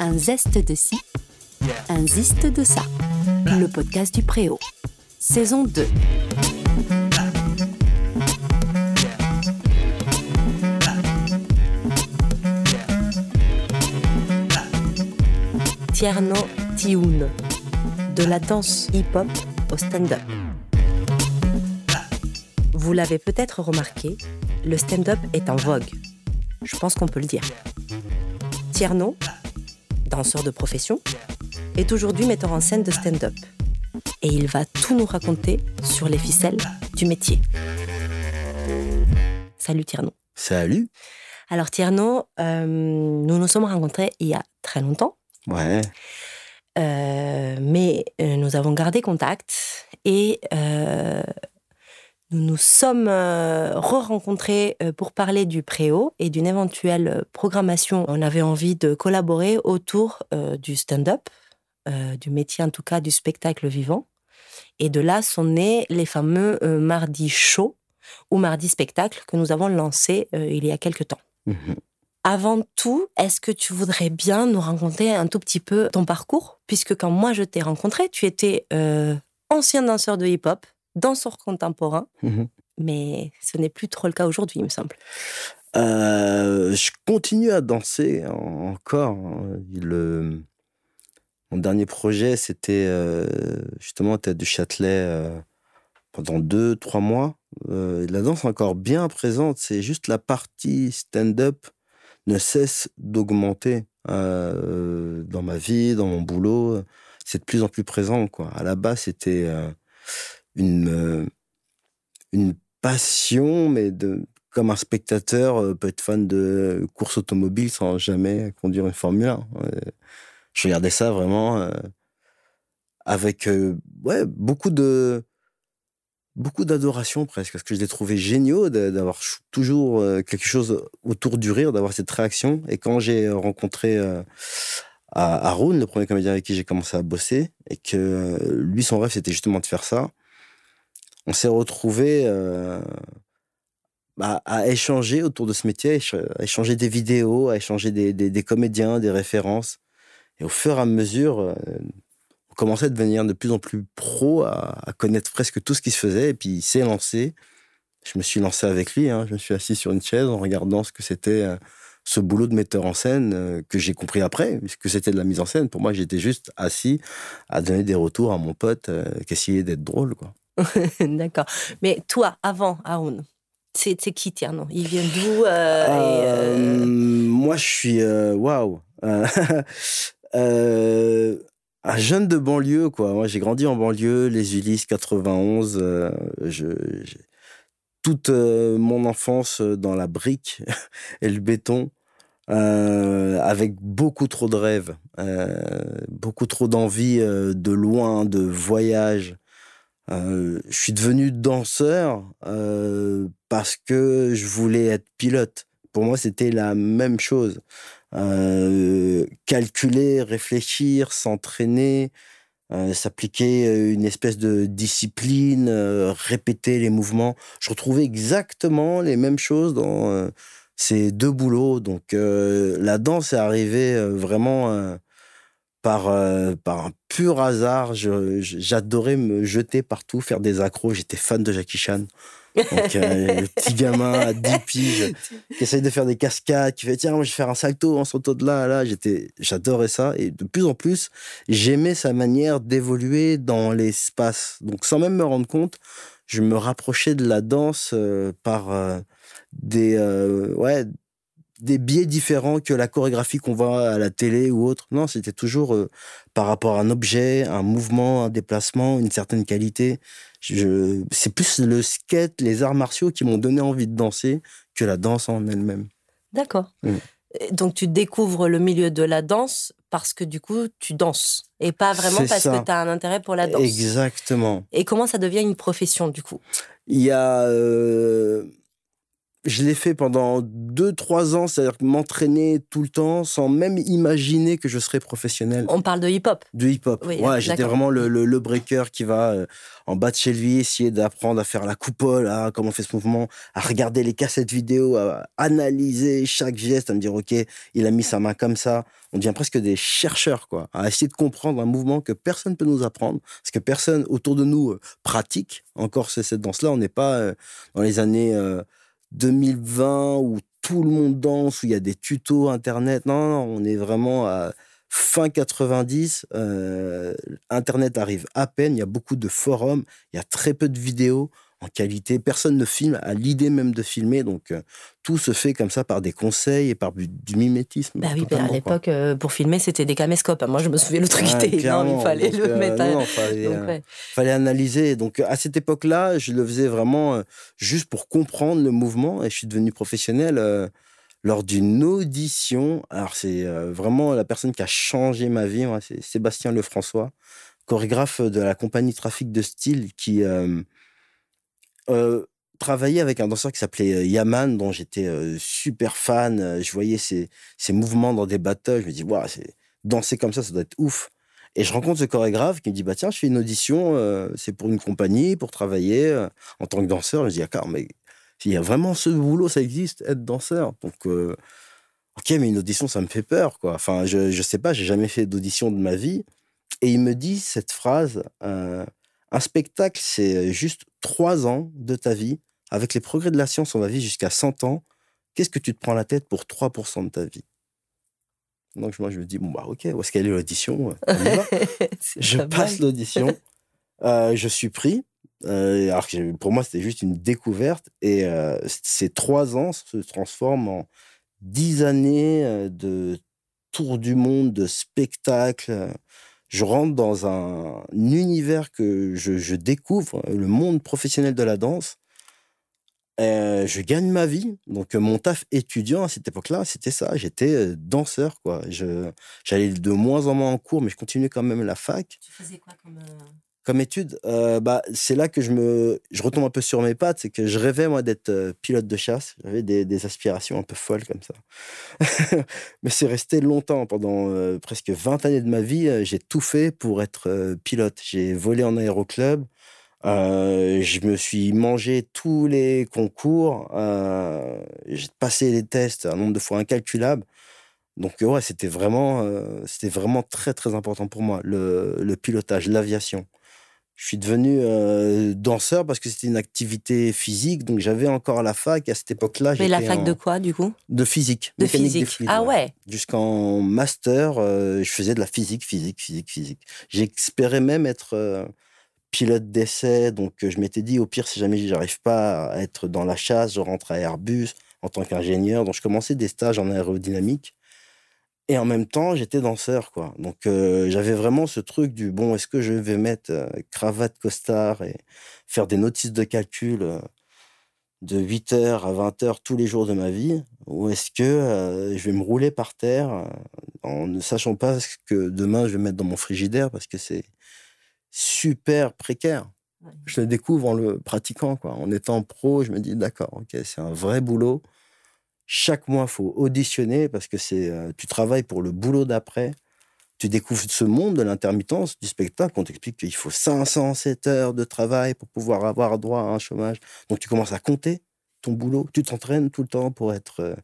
Un zeste de ci, un ziste de ça. Le podcast du Préau. Saison 2. Tierno Tioun. De la danse hip-hop au stand-up. Vous l'avez peut-être remarqué, le stand-up est en vogue. Je pense qu'on peut le dire. Tierno, danseur de profession, est aujourd'hui metteur en scène de stand-up. Et il va tout nous raconter sur les ficelles du métier. Salut Tierno. Salut. Alors Tierno, euh, nous nous sommes rencontrés il y a très longtemps. Ouais. Euh, mais euh, nous avons gardé contact et euh, nous nous sommes euh, re-rencontrés euh, pour parler du préau et d'une éventuelle programmation. On avait envie de collaborer autour euh, du stand-up, du métier en tout cas du spectacle vivant. Et de là sont nés les fameux mardis show ou mardi spectacle que nous avons lancés euh, il y a quelque temps. Mhm. Avant tout, est-ce que tu voudrais bien nous raconter un tout petit peu ton parcours? Puisque quand moi je t'ai rencontré, tu étais ancien danseur de hip-hop, danseur contemporain, Mhm. mais ce n'est plus trop le cas aujourd'hui, il me semble. Euh, je continue à danser en- encore. hein. Le... Mon dernier projet, c'était euh, justement à Tête du Châtelet euh, pendant deux, trois mois. Euh, la danse est encore bien présente. C'est juste la partie stand-up ne cesse d'augmenter dans ma vie, dans mon boulot. C'est de plus en plus présent. Quoi. À la base, c'était une, euh, une passion, mais de, comme un spectateur euh, peut être fan de course automobile sans jamais conduire une Formule 1. Euh, Je regardais ça vraiment avec ouais, beaucoup de beaucoup d'adoration presque, parce que je les trouvais géniaux d'avoir toujours quelque chose autour du rire, d'avoir cette réaction. Et quand j'ai rencontré Haroun, le premier comédien avec qui j'ai commencé à bosser, et que lui, son rêve, c'était justement de faire ça, on s'est retrouvés euh, bah, à échanger autour de ce métier, à écha- à échanger des vidéos, à échanger des, comédiens, des références. Et au fur et à mesure, euh, on commençait à devenir de plus en plus pro, à, connaître presque tout ce qui se faisait. Et puis il s'est lancé. Je me suis lancé avec lui. hein. Je me suis assis sur une chaise en regardant ce que c'était euh, ce boulot de metteur en scène que j'ai compris après, puisque c'était de la mise en scène. Pour moi, j'étais juste assis à donner des retours à mon pote qui essayait d'être drôle. Quoi. D'accord. Mais toi, avant Haroun, c'est qui Tierno Il vient d'où euh, Euh, euh, moi, je suis waouh. Euh, un jeune de banlieue, quoi. Moi, j'ai grandi en banlieue, les Ulysses 91. euh, je, toute mon enfance dans la brique et le béton, avec beaucoup trop de rêves, beaucoup trop d'envie de loin, de voyage. Euh, je suis devenu danseur euh, parce que je voulais être pilote. Pour moi, c'était la même chose. Euh, calculer, réfléchir, s'entraîner, euh, s'appliquer une espèce de discipline, répéter les mouvements. Je retrouvais exactement les mêmes choses dans ces deux boulots. Donc, la danse est arrivée vraiment par, euh, par un pur hasard. Je- je- J'adorais me jeter partout, faire des accros. J'étais fan de Jackie Chan. Donc, euh, le petit gamin à 10 piges qui essaye de faire des cascades, qui fait tiens, moi je vais faire un salto, un salto de là à là. J'étais, j'adorais ça. Et de plus en plus, j'aimais sa manière d'évoluer dans l'espace. Donc, sans même me rendre compte, je me rapprochais de la danse euh, par euh, des, euh, ouais, des biais différents que la chorégraphie qu'on voit à la télé ou autre. Non, c'était toujours euh, par rapport à un objet, un mouvement, un déplacement, une certaine qualité. Je, c'est plus le skate, les arts martiaux qui m'ont donné envie de danser que la danse en elle-même. D'accord. Mm. Donc tu découvres le milieu de la danse parce que du coup tu danses et pas vraiment parce ça. que tu as un intérêt pour la danse. Exactement. Et comment ça devient une profession du coup? Il y a. euh, je l'ai fait pendant 2-3 ans, c'est-à-dire m'entraîner tout le temps sans même imaginer que je serais professionnel. On parle de hip-hop De hip-hop. ouais, j'étais vraiment le, le, breaker qui va euh, en bas de chez lui essayer d'apprendre à faire la coupole, à comment on fait ce mouvement, à regarder les cassettes vidéo, à analyser chaque geste, à me dire, OK, il a mis sa main comme ça. On devient presque des chercheurs, quoi, à essayer de comprendre un mouvement que personne ne peut nous apprendre, parce que personne autour de nous euh, pratique encore cette danse-là. On n'est pas euh, dans les années 2020 où tout le monde danse, où il y a des tutos internet. Non, on est vraiment à fin 90. Euh, internet arrive à peine. Il y a beaucoup de forums, il y a très peu de vidéos en qualité. Personne ne filme, à l'idée même de filmer. Donc, euh, tout se fait comme ça par des conseils et par du, mimétisme. Bah oui, bah, à l'époque, euh, pour filmer, c'était des caméscopes. Moi, je me souviens, le truc était énorme. Il fallait le mettre. Non, fallait, fallait, analyser. Donc, à cette époque-là, je le faisais vraiment juste pour comprendre le mouvement. Et je suis devenu professionnel lors d'une audition. Alors, c'est vraiment la personne qui a changé ma vie. c'est Sébastien Lefrançois, chorégraphe de la compagnie Trafic de Style, qui travaillait avec un danseur qui s'appelait Yaman, dont j'étais super fan. Je voyais ses, mouvements dans des battles. Je me dis, wow, danser comme ça, ça doit être ouf. Et je rencontre ce chorégraphe qui me dit, bah tiens, je fais une audition, c'est pour une compagnie, pour travailler en tant que danseur. Je dis, ah, mais il y a vraiment ce boulot, ça existe, être danseur. Donc, ok, mais une audition, ça me fait peur, quoi. Enfin, je, ne sais pas, j'ai jamais fait d'audition de ma vie. Et il me dit cette phrase un spectacle, c'est juste trois ans de ta vie. Avec les progrès de la science, on va vivre jusqu'à 100 ans. Qu'est-ce que tu te prends la tête pour 3% de ta vie? Donc, moi, je me dis, bon, bah, ok, où est-ce qu'elle est l'audition Je passe l'audition. je suis pris. alors que pour moi, c'était juste une découverte. Et ces trois ans se transforment en dix années de tour du monde, de spectacles je rentre dans un, univers que je, découvre, le monde professionnel de la danse. Euh, je gagne ma vie. Donc, mon taf étudiant à cette époque-là, c'était ça. J'étais euh, danseur, quoi. J'allais de moins en moins en cours, mais je continuais quand même la fac. Tu faisais quoi comme. Euh, comme étude, euh, bah, c'est là que je me, je retombe un peu sur mes pattes, c'est que je rêvais moi d'être euh, pilote de chasse. J'avais des, aspirations un peu folles comme ça. Mais c'est resté longtemps, pendant euh, presque 20 années de ma vie, j'ai tout fait pour être pilote. J'ai volé en aéroclub, je me suis mangé tous les concours, j'ai passé les tests un nombre de fois incalculable. Donc ouais, c'était vraiment, c'était vraiment très très important pour moi le, le pilotage, l'aviation. Je suis devenu euh, danseur parce que c'était une activité physique, donc j'avais encore la fac à cette époque-là. Mais la fac de quoi, du coup? De physique. De physique. ah ouais. Jusqu'en master, euh, je faisais de la physique, physique, physique, physique. J'espérais même être euh, pilote d'essai, donc je m'étais dit, au pire, si jamais j'arrive pas à être dans la chasse, je rentre à Airbus en tant qu'ingénieur. Donc je commençais des stages en aérodynamique. Et en même temps, j'étais danseur, quoi. Donc, euh, j'avais vraiment ce truc du bon, est-ce que je vais mettre euh, cravate, costard et faire des notices de calcul euh, de 8h à 20h tous les jours de ma vie? Ou est-ce que je vais me rouler par terre en ne sachant pas ce que demain je vais mettre dans mon frigidaire parce que c'est super précaire Je le découvre en le pratiquant, quoi. En étant pro, je me dis, d'accord, ok, c'est un vrai boulot chaque mois, il faut auditionner parce que c'est, euh, tu travailles pour le boulot d'après. Tu découvres ce monde de l'intermittence du spectacle. On t'explique qu'il faut 507 heures de travail pour pouvoir avoir droit à un chômage. Donc tu commences à compter ton boulot. Tu t'entraînes tout le temps pour être euh,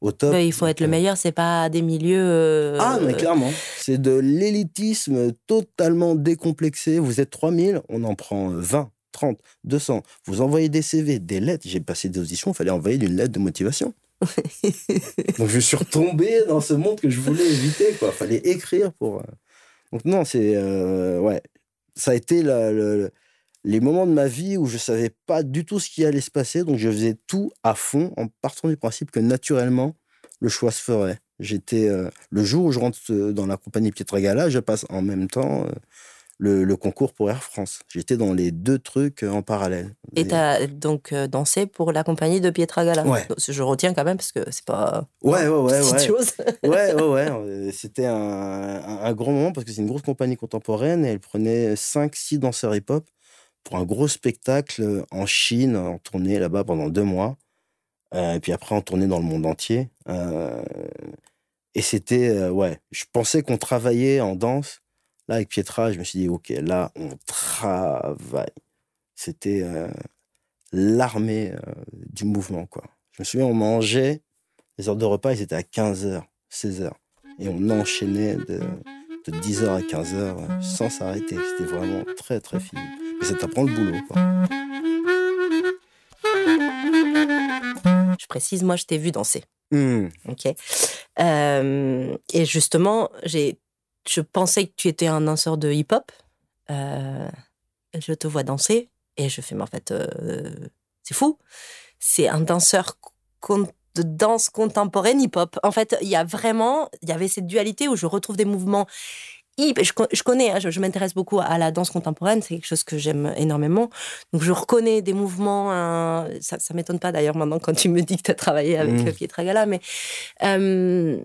au top. il faut être le euh, meilleur, c'est pas des milieux. Ah, mais clairement. C'est de l'élitisme totalement décomplexé. Vous êtes 3000, on en prend 20, 30, 200. Vous envoyez des CV, des lettres. J'ai passé des auditions, il fallait envoyer une lettre de motivation. Donc je suis retombé dans ce monde que je voulais éviter. Quoi. Fallait écrire pour. Euh. Donc non, c'est euh, ouais, ça a été les moments de ma vie où je savais pas du tout ce qui allait se passer. Donc je faisais tout à fond en partant du principe que naturellement le choix se ferait. J'étais euh, le jour où je rentre dans la compagnie Pietragala, je passe en même temps le, concours pour Air France. J'étais dans les deux trucs euh, en parallèle. Et tu as donc euh, dansé pour la compagnie de Pietragala. Ouais. Je retiens quand même parce que c'est pas. Ouais, ouais, ouais. ouais. chose. ouais, ouais, ouais. C'était un, un, grand moment parce que c'est une grosse compagnie contemporaine et elle prenait 5-6 danseurs hip-hop pour un gros spectacle en Chine, en tournée là-bas pendant deux mois. et puis après, on tournait dans le monde entier. et c'était, ouais, je pensais qu'on travaillait en danse. Là, avec Pietra, je me suis dit, OK, là, on travaille. C'était l'armée du mouvement, quoi. Je me souviens, on mangeait, les heures de repas, ils étaient à 15h, 16h. Et on enchaînait de, de 10h à 15h sans s'arrêter. C'était vraiment très, très fini. Et ça t'apprend le boulot, quoi. Je précise, moi, je t'ai vu danser. Mmh. Ok. Euh, et justement, j'ai, je pensais que tu étais un danseur de hip-hop. Euh, je te vois danser et je fais, mais en fait, euh, c'est fou. C'est un danseur de danse contemporaine hip-hop. En fait, il y a vraiment, il y avait cette dualité où je retrouve des mouvements je, connais, hein, je, m'intéresse beaucoup à la danse contemporaine, c'est quelque chose que j'aime énormément. Donc je reconnais des mouvements, hein, ça, ça m'étonne pas d'ailleurs maintenant quand tu me dis que tu as travaillé avec mmh. Pietra Gala, mais euh,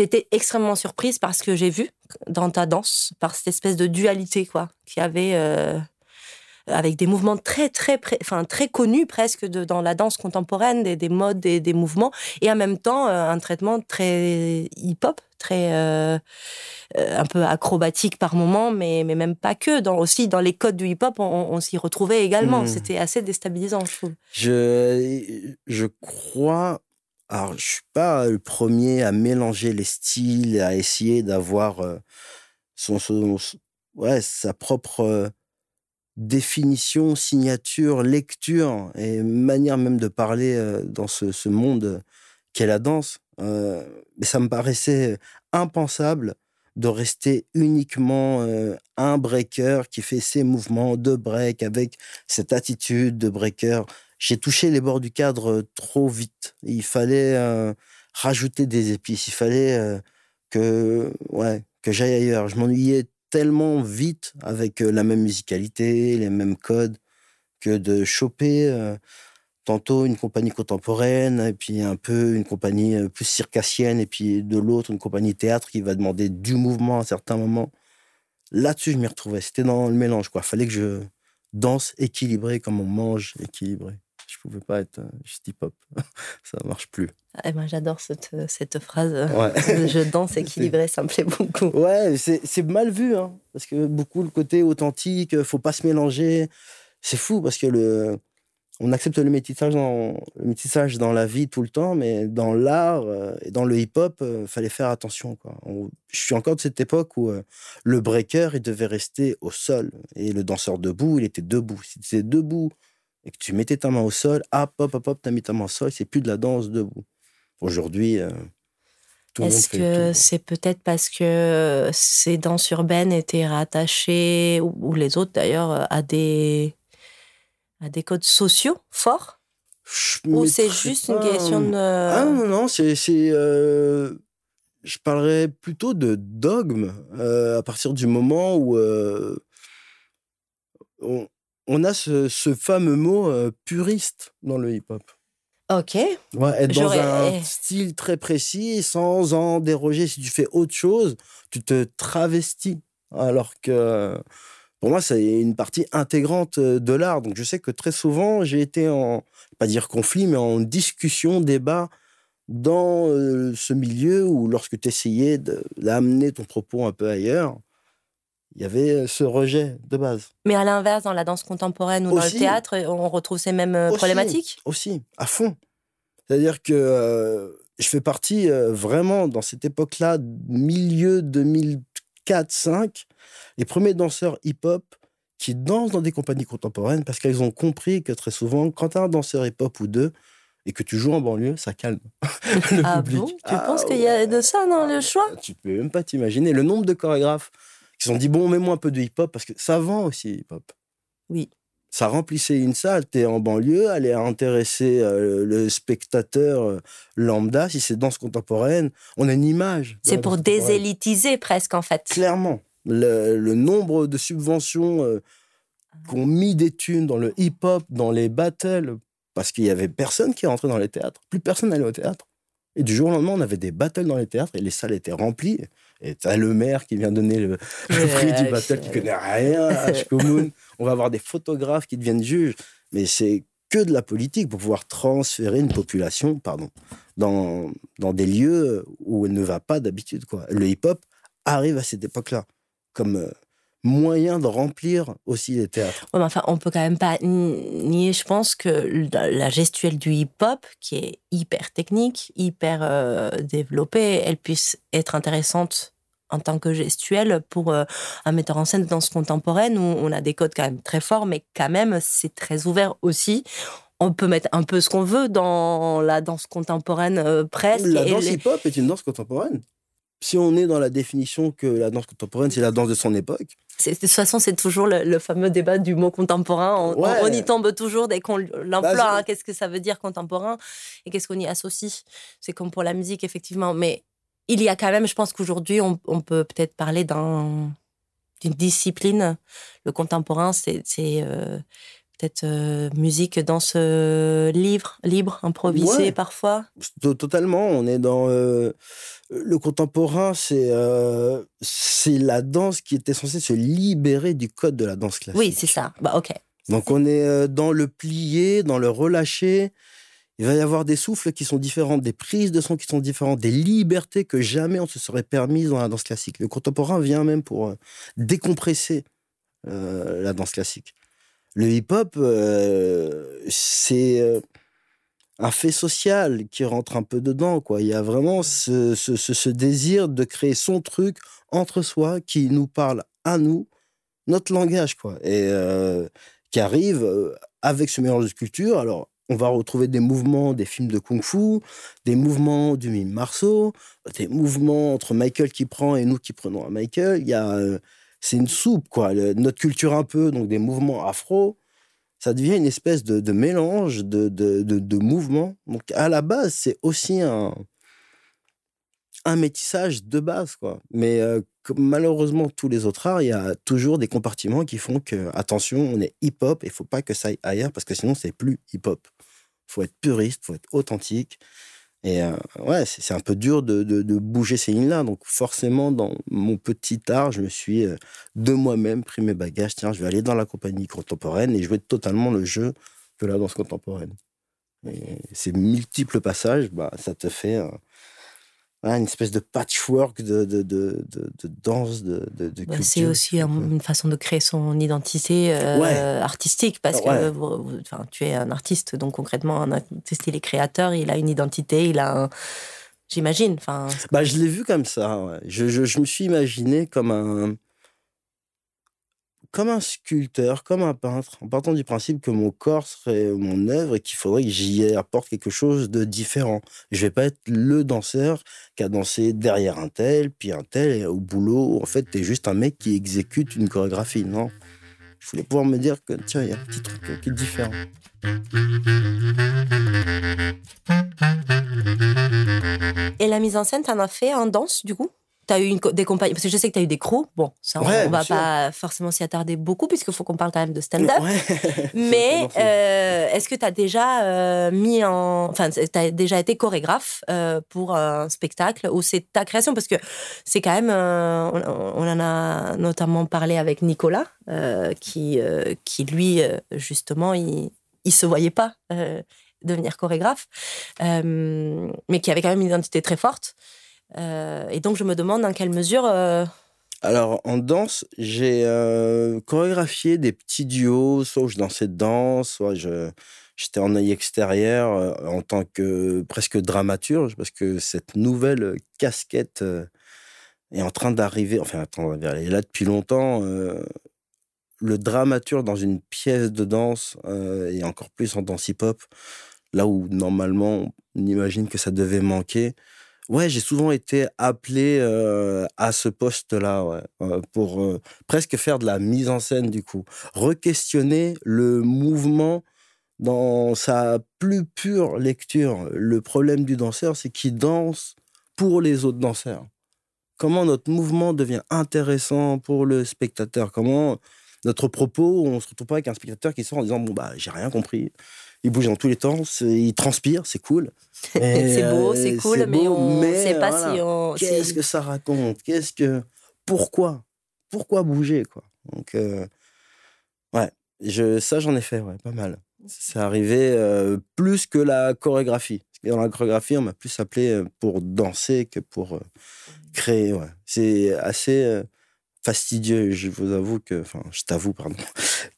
été extrêmement surprise parce que j'ai vu dans ta danse, par cette espèce de dualité quoi, qu'il y avait. Euh, avec des mouvements très très enfin très connus presque de, dans la danse contemporaine, des, des modes, des, des, mouvements, et en même temps euh, un traitement très hip-hop, très euh, un peu acrobatique par moment, mais, mais même pas que. Dans, aussi dans les codes du hip-hop, on, s'y retrouvait également. Hmm. C'était assez déstabilisant, je trouve. Je, je crois. Alors, je suis pas le premier à mélanger les styles, à essayer d'avoir son, sa propre définition, signature, lecture et manière même de parler dans ce, monde qu'est la danse. Mais ça me paraissait impensable de rester uniquement un breaker qui fait ses mouvements de break avec cette attitude de breaker. J'ai touché les bords du cadre trop vite. Il fallait rajouter des épices. Il fallait que, ouais, que j'aille ailleurs. Je m'ennuyais tellement vite avec la même musicalité, les mêmes codes, que de choper tantôt une compagnie contemporaine, et puis un peu une compagnie plus circassienne, et puis de l'autre, une compagnie théâtre qui va demander du mouvement à certains moments. Là-dessus, je m'y retrouvais. C'était dans le mélange, quoi. Fallait que je danse équilibré comme on mange équilibré. Je pouvais pas être juste hip-hop. ça marche plus. Eh ben, J'adore cette, cette phrase. je danse équilibré, ça me plaît beaucoup. Ouais, c'est mal vu, hein, parce que beaucoup le côté authentique, faut pas se mélanger. C'est fou parce que le, on accepte le métissage, dans, le métissage dans la vie tout le temps, mais dans l'art et dans le hip-hop, il fallait faire attention. Quoi. je suis encore de cette époque où le breaker, il devait rester au sol. Et le danseur debout, il était debout. Si tu debout et que tu mettais ta main au sol, hop, hop, hop, hop, tu as mis ta main au sol, c'est plus de la danse debout. Aujourd'hui, euh, tout le monde Est-ce que c'est peut-être parce que ces danses urbaines étaient rattachées, ou, les autres d'ailleurs, à des, à des codes sociaux forts? Ou c'est juste une question de. Ah non, non, c'est. Euh, je parlerais plutôt de dogme euh, à partir du moment où on, on a ce, fameux mot puriste dans le hip-hop. Ok. Ouais, être dans un style très précis, sans en déroger. Si tu fais autre chose, tu te travestis. Alors que pour moi, c'est une partie intégrante de l'art. Donc je sais que très souvent, j'ai été en, pas dire conflit, mais en discussion, débat dans ce milieu où lorsque tu essayais d'amener ton propos un peu ailleurs, il y avait euh, ce rejet de base. Mais à l'inverse, dans la danse contemporaine ou dans le théâtre, on retrouve ces mêmes euh, problématiques? Aussi, à fond. C'est-à-dire que euh, je fais partie vraiment, dans cette époque-là, milieu 2004-2005, les premiers danseurs hip-hop qui dansent dans des compagnies contemporaines parce qu'elles ont compris que très souvent, quand tu as un danseur hip-hop ou deux, et que tu joues en banlieue, ça calme le ah Bon? Tu ah penses qu'il y a de ça dans le choix? Tu peux même pas t'imaginer le nombre de chorégraphes ils se sont dit, bon, mets-moi un peu de hip-hop, parce que ça vend aussi, hip-hop. Oui. Ça remplissait une salle, t'es en banlieue, allait intéresser euh, le spectateur euh, lambda, si c'est danse contemporaine, on a une image. C'est pour désélitiser presque, en fait. Clairement. Le, nombre de subventions euh, qu'on mis des thunes dans le hip-hop, dans les battles, parce qu'il y avait personne qui rentrait dans les théâtres. Plus personne n'allait au théâtre. Et du jour au lendemain, on avait des battles dans les théâtres et les salles étaient remplies. Et t'as le maire qui vient donner le, prix du battle, qui connaît rien à On va avoir des photographes qui deviennent juges. Mais c'est que de la politique pour pouvoir transférer une population, pardon, dans, dans des lieux où elle ne va pas d'habitude. Quoi. Le hip-hop arrive à cette époque-là, comme euh, moyen de remplir aussi les théâtres. Ouais, mais enfin, on peut quand même pas nier, je pense, que la gestuelle du hip-hop, qui est hyper technique, hyper euh, développée, elle puisse être intéressante en tant que gestuelle pour euh, un metteur en scène de danse contemporaine où on a des codes quand même très forts, mais quand même c'est très ouvert aussi. On peut mettre un peu ce qu'on veut dans la danse contemporaine euh, presque. La danse hip-hop est une danse contemporaine. Si on est dans la définition que la danse contemporaine, c'est la danse de son époque. De toute façon, c'est toujours le, fameux débat du mot contemporain. On, y tombe toujours dès qu'on l'emploie. Bah, hein. qu'est-ce que ça veut dire contemporain et qu'est-ce qu'on y associe? C'est comme pour la musique, effectivement. Mais il y a quand même, je pense qu'aujourd'hui, on, peut peut-être parler d'une discipline. Le contemporain, c'est euh, peut-être euh, musique dans ce livre, libre, improvisé parfois. Totalement. On est dans. Euh, le contemporain, c'est c'est la danse qui était censée se libérer du code de la danse classique. Oui, c'est ça. Bah, ok. Donc on est dans le plié, dans le relâché il va y avoir des souffles qui sont différents, des prises de son qui sont différentes, des libertés que jamais on se serait permises dans la danse classique. Le contemporain vient même pour euh, décompresser euh, la danse classique. Le hip-hop, euh, c'est un fait social qui rentre un peu dedans. Quoi. Il y a vraiment ce, ce, désir de créer son truc entre soi qui nous parle à nous, notre langage, quoi, et qui arrive avec ce mélange de culture. Alors, on va retrouver des mouvements des films de kung-fu, des mouvements du mime Marceau, des mouvements entre Michael qui prend et nous qui prenons à Michael. Il y a, euh, c'est une soupe, quoi. notre culture un peu, donc des mouvements afro, ça devient une espèce de, mélange de, de, mouvements. Donc à la base, c'est aussi un, un métissage de base, quoi. Mais euh, malheureusement, tous les autres arts, il y a toujours des compartiments qui font que, attention, on est hip-hop et il faut pas que ça aille ailleurs parce que sinon, c'est plus hip-hop faut être puriste, faut être authentique. Et ouais, c'est un peu dur de, bouger ces lignes-là. Donc forcément, dans mon petit art, je me suis de moi-même pris mes bagages. Tiens, je vais aller dans la compagnie contemporaine et jouer totalement le jeu de la danse contemporaine. Ces multiples passages, bah, ça te fait une espèce de patchwork de, de, de, de danse, de, de, bah, C'est aussi une façon de créer son identité euh, artistique, parce que enfin, tu es un artiste, donc concrètement, un artiste, il est créateur, il a une identité, il a un... J'imagine. Enfin, bah, je l'ai vu comme ça. Je, je, je, me suis imaginé comme un, comme un sculpteur, comme un peintre, en partant du principe que mon corps serait mon œuvre et qu'il faudrait que j'y apporte quelque chose de différent. Je vais pas être le danseur qui a dansé derrière un tel, puis un tel, et au boulot, en fait, tu es juste un mec qui exécute une chorégraphie. Non. Je voulais pouvoir me dire que, tiens, il y a un petit truc qui est différent. Et la mise en scène, en as fait en danse, du coup? Tu as eu des compagnies, parce que je sais que tu as eu des crews. Bon, ça, on, ne va pas forcément s'y attarder beaucoup, puisqu'il faut qu'on parle quand même de stand-up. Mais euh, est-ce que tu as déjà euh, mis en. Enfin, tu as déjà été chorégraphe euh, pour un spectacle ou c'est ta création? Parce que c'est quand même. On, en a notamment parlé avec Nicolas, qui, qui lui, justement, il ne se voyait pas devenir chorégraphe, mais qui avait quand même une identité très forte. Euh, et donc, je me demande dans quelle mesure. Euh, Alors, en danse, j'ai euh, chorégraphié des petits duos, soit où je dansais dedans, soit je, j'étais en œil extérieur en tant que presque dramaturge, parce que cette nouvelle casquette est en train d'arriver. Enfin, attends, elle est là depuis longtemps. le dramaturge dans une pièce de danse, et encore plus en danse hip-hop, là où normalement on imagine que ça devait manquer. Ouais, j'ai souvent été appelé à ce poste-là, pour presque faire de la mise en scène du coup, re-questionner le mouvement dans sa plus pure lecture. Le problème du danseur, c'est qu'il danse pour les autres danseurs. Comment notre mouvement devient intéressant pour le spectateur? Comment notre propos, on se retrouve pas avec un spectateur qui sort en disant bon bah j'ai rien compris il bouge dans tous les temps, il transpire, c'est cool. c'est beau, c'est cool, mais on ne sait pas si on. Qu'est-ce que ça raconte? Qu'est-ce que. Pourquoi? Pourquoi bouger, quoi? Donc, euh, ouais, je, ça, j'en ai fait, ouais, pas mal. C'est arrivé plus que la chorégraphie. Dans la chorégraphie, on m'a plus appelé pour danser que pour créer. C'est assez fastidieux. Je vous avoue que, enfin, je t'avoue, pardon,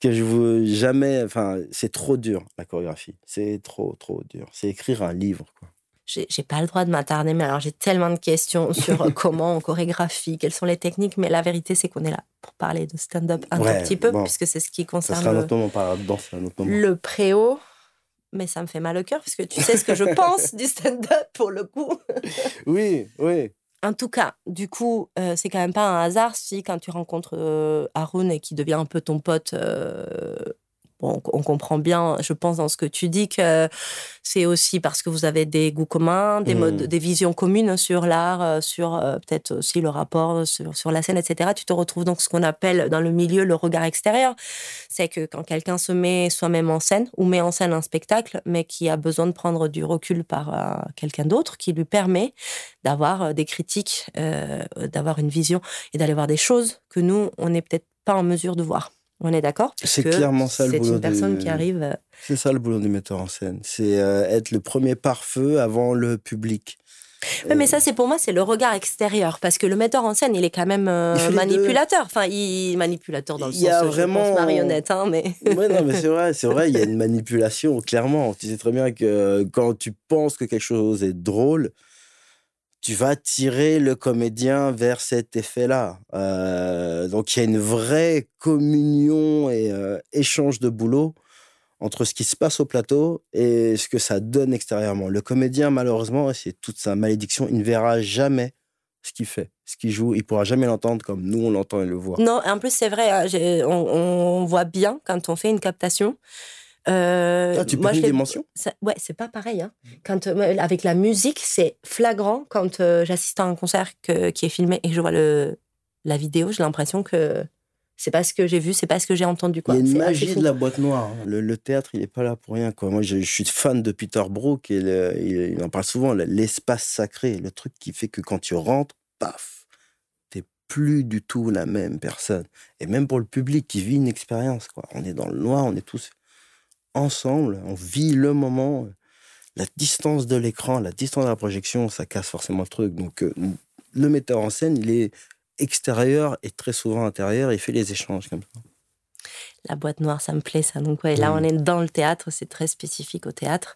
que je veux jamais, enfin, c'est trop dur, la chorégraphie. C'est trop, trop dur. C'est écrire un livre, quoi. J'ai pas le droit de m'attarder, mais alors j'ai tellement de questions sur euh, comment on chorégraphie, quelles sont les techniques, mais la vérité, c'est qu'on est là pour parler de stand-up un petit peu, puisque c'est ce qui concerne ça sera le, moment, un autre moment. le préau. Mais ça me fait mal au cœur, parce que tu sais ce que je pense du stand-up pour le coup. oui, oui. En tout cas, du coup, euh, c'est quand même pas un hasard si quand tu rencontres euh, Haroun et qui devient un peu ton pote euh, on, comprend bien, je pense, dans ce que tu dis, que c'est aussi parce que vous avez des goûts communs, des, modes, mmh. des visions communes sur l'art, euh, sur euh, peut-être aussi le rapport sur, la scène, etc. Tu te retrouves donc ce qu'on appelle dans le milieu le regard extérieur. C'est que quand quelqu'un se met soi-même en scène ou met en scène un spectacle, mais qui a besoin de prendre du recul par euh, quelqu'un d'autre, qui lui permet d'avoir des critiques, d'avoir une vision et d'aller voir des choses que nous, on n'est peut-être pas en mesure de voir. On est d'accord C'est clairement ça le boulot. C'est une personne qui arrive. Euh, c'est ça le boulot du metteur en scène. C'est euh, être le premier pare-feu avant le public. Oui, mais ça, c'est pour moi, c'est le regard extérieur. Parce que le metteur en scène, il est quand même euh, manipulateur. Enfin, il manipulateur dans le il sens, vraiment... marionnette. Hein, mais... ouais, non, mais c'est vrai, c'est vrai, il y a une manipulation, clairement. Tu sais très bien que quand tu penses que quelque chose est drôle, tu vas tirer le comédien vers cet effet-là. Euh, donc il y a une vraie communion et euh, échange de boulot entre ce qui se passe au plateau et ce que ça donne extérieurement. Le comédien, malheureusement, c'est toute sa malédiction, il ne verra jamais ce qu'il fait, ce qu'il joue. Il pourra jamais l'entendre comme nous, on l'entend et le voit. Non, en plus, c'est vrai, hein, on, voit bien quand on fait une captation euh, ah, tu peux des mentions Ouais, c'est pas pareil. Hein. Quand, euh, avec la musique, c'est flagrant quand euh, j'assiste à un concert qui est filmé et que je vois le, la vidéo, j'ai l'impression que c'est pas ce que j'ai vu, c'est pas ce que j'ai entendu. Quoi. Il y a une magie de la boîte noire. Hein. Le, théâtre, il est pas là pour rien. Quoi. Moi, je, suis fan de Peter Brook et il, en parle souvent, l'espace sacré, le truc qui fait que quand tu rentres, paf, t'es plus du tout la même personne. Et même pour le public qui vit une expérience, quoi. On est dans le noir, on est tous ensemble, on vit le moment. La distance de l'écran, la distance de la projection, ça casse forcément le truc. Donc, euh, le metteur en scène, il est extérieur et très souvent intérieur, il fait les échanges comme ça la boîte noire, ça me plaît ça. Donc ouais, là on est dans le théâtre, c'est très spécifique au théâtre.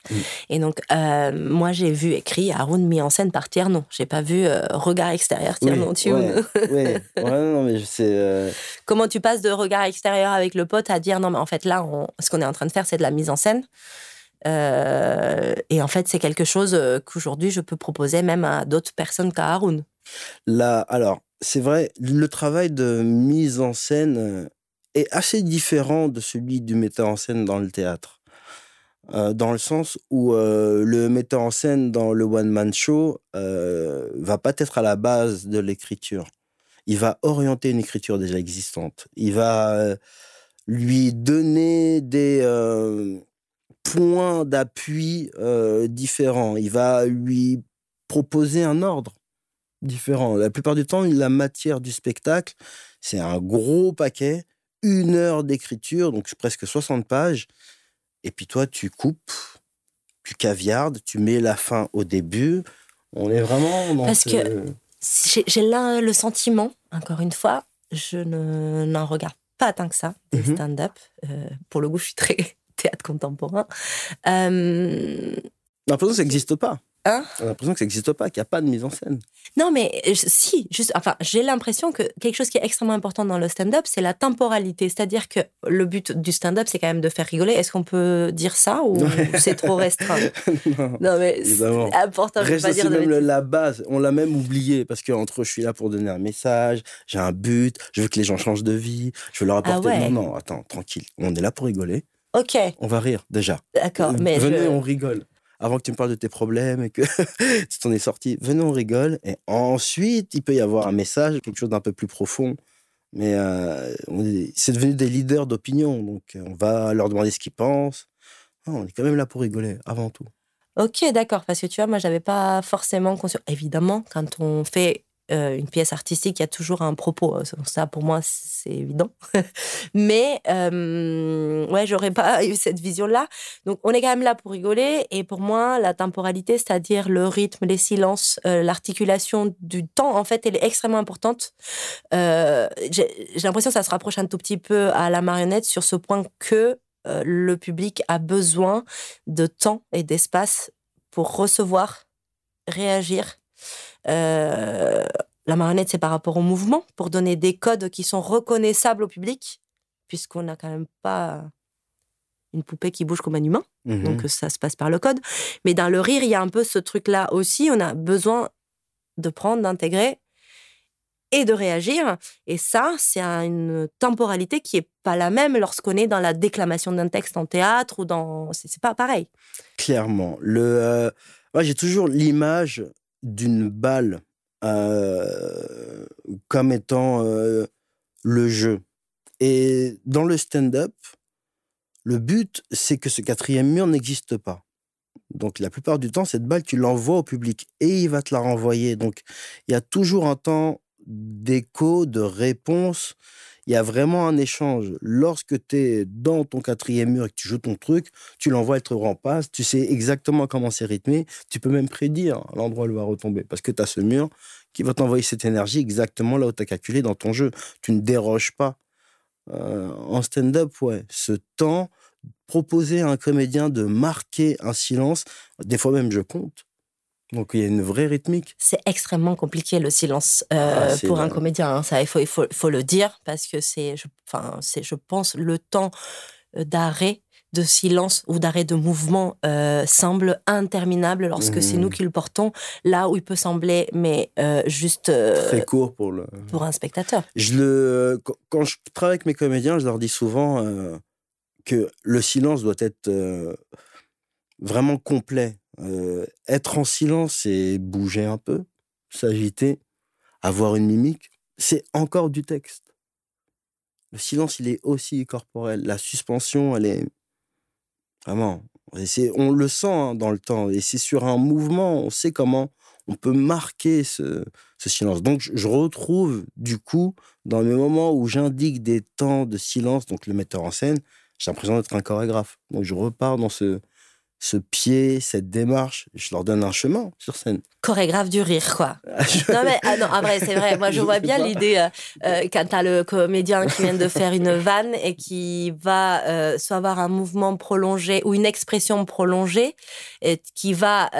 Et donc euh, moi j'ai vu écrit Haroun mis en scène par Tiernon. J'ai pas vu euh, regard extérieur Tiernon. Oui, ouais, non mais c'est. Euh, Comment tu passes de regard extérieur avec le pote à dire non mais en fait là ce qu'on est en train de faire c'est de la mise en scène. et en fait c'est quelque chose qu'aujourd'hui je peux proposer même à d'autres personnes qu'à Haroun. Là alors c'est vrai le travail de mise en scène est assez différent de celui du metteur en scène dans le théâtre. Euh, dans le sens où euh, le metteur en scène dans le one-man show euh, va pas être à la base de l'écriture. Il va orienter une écriture déjà existante. Il va euh, lui donner des points d'appui différents. Il va lui proposer un ordre différent. La plupart du temps, la matière du spectacle, c'est un gros paquet une heure d'écriture, donc presque 60 pages. Et puis toi, tu coupes, tu caviardes, tu mets la fin au début. On est vraiment dans Parce que j'ai là le sentiment, encore une fois, je n'en regarde pas tant que ça, des mmh stand-up. Euh, pour le coup, je suis très théâtre contemporain. Euh... L'impression ça n'existe pas. Hein On a l'impression que ça n'existe pas, qu'il n'y a pas de mise en scène. Non, mais si, juste, enfin, j'ai l'impression que quelque chose qui est extrêmement important dans le stand-up, c'est la temporalité. C'est-à-dire que le but du stand-up, c'est quand même de faire rigoler. Est-ce qu'on peut dire ça ou c'est trop restreint? Non, mais c'est important. Je pas dire même la base. On l'a même oublié parce qu'entre je suis là pour donner un message, j'ai un but, je veux que les gens changent de vie, je veux leur ah apporter. Non, non, attends, tranquille. On est là pour rigoler. Ok. On va rire déjà. D'accord, mais venez, on rigole avant que tu me parles de tes problèmes et que tu t'en es sorti, venez, on rigole. Et ensuite, il peut y avoir un message, quelque chose d'un peu plus profond. Mais euh, c'est devenu des leaders d'opinion. Donc, on va leur demander ce qu'ils pensent. on est quand même là pour rigoler, avant tout. Ok, d'accord. Parce que tu vois, moi, j'avais pas forcément conscience. Évidemment, quand on fait euh, une pièce artistique, il y a toujours un propos. Ça, pour moi, c'est évident. Mais euh, ouais, j'aurais pas eu cette vision-là. Donc, on est quand même là pour rigoler. Et pour moi, la temporalité, c'est-à-dire le rythme, les silences, euh, l'articulation du temps, en fait, elle est extrêmement importante. Euh, j'ai l'impression que ça se rapproche un tout petit peu à la marionnette sur ce point que le public a besoin de temps et d'espace pour recevoir, réagir euh, la marionnette, c'est par rapport au mouvement, pour donner des codes qui sont reconnaissables au public, puisqu'on n'a quand même pas une poupée qui bouge comme un humain. Mhm. Donc ça se passe par le code. Mais dans le rire, il y a un peu ce truc-là aussi. On a besoin de prendre, d'intégrer et de réagir. Et ça, c'est une temporalité qui est pas la même lorsqu'on est dans la déclamation d'un texte en théâtre ou dans. C'est pas pareil. Clairement. Le, euh, Moi, j'ai toujours l'image d'une balle euh, comme étant euh, le jeu. Et dans le stand-up, le but, c'est que ce quatrième mur n'existe pas. Donc la plupart du temps, cette balle, tu l'envoies au public et il va te la renvoyer. Donc il y a toujours un temps d'écho, de réponse il y a vraiment un échange. Lorsque tu es dans ton quatrième mur et que tu joues ton truc, tu l'envoies, elle te passe, tu sais exactement comment c'est rythmé, tu peux même prédire l'endroit où elle va retomber, parce que tu as ce mur qui va t'envoyer cette énergie exactement là où tu as calculé dans ton jeu. Tu ne déroges pas. Euh, en stand-up, ouais, ce temps, proposer à un comédien de marquer un silence, des fois même je compte, donc il y a une vraie rythmique. C'est extrêmement compliqué le silence euh, ah, pour un comédien. Hein. Ça, il faut, il faut, faut, le dire parce que c'est, enfin, c'est, je pense, le temps euh, d'arrêt, de silence ou d'arrêt de mouvement euh, semble interminable lorsque c'est nous mmh. qui le portons. Là où il peut sembler, mais juste très court pour le pour un spectateur. Je le quand je travaille avec mes comédiens, je leur dis souvent que le silence doit être vraiment complet euh, être en silence et bouger un peu, s'agiter, avoir une mimique, c'est encore du texte. Le silence, il est aussi corporel. La suspension, elle est vraiment. on le sent hein, dans le temps. Et c'est sur un mouvement, on sait comment on peut marquer ce, silence. Donc, je retrouve, du coup, dans les moments où j'indique des temps de silence, donc le metteur en scène, j'ai l'impression d'être un chorégraphe. Donc, je repars dans ce, ce pied, cette démarche, je leur donne un chemin sur scène. Chorégraphe du rire, quoi. Ah, non, mais ah non, en vrai, c'est vrai. Moi, je vois bien l'idée euh, euh, quand t'as le comédien qui vient de faire une vanne et qui va euh, soit avoir un mouvement prolongé ou une expression prolongée et qui va,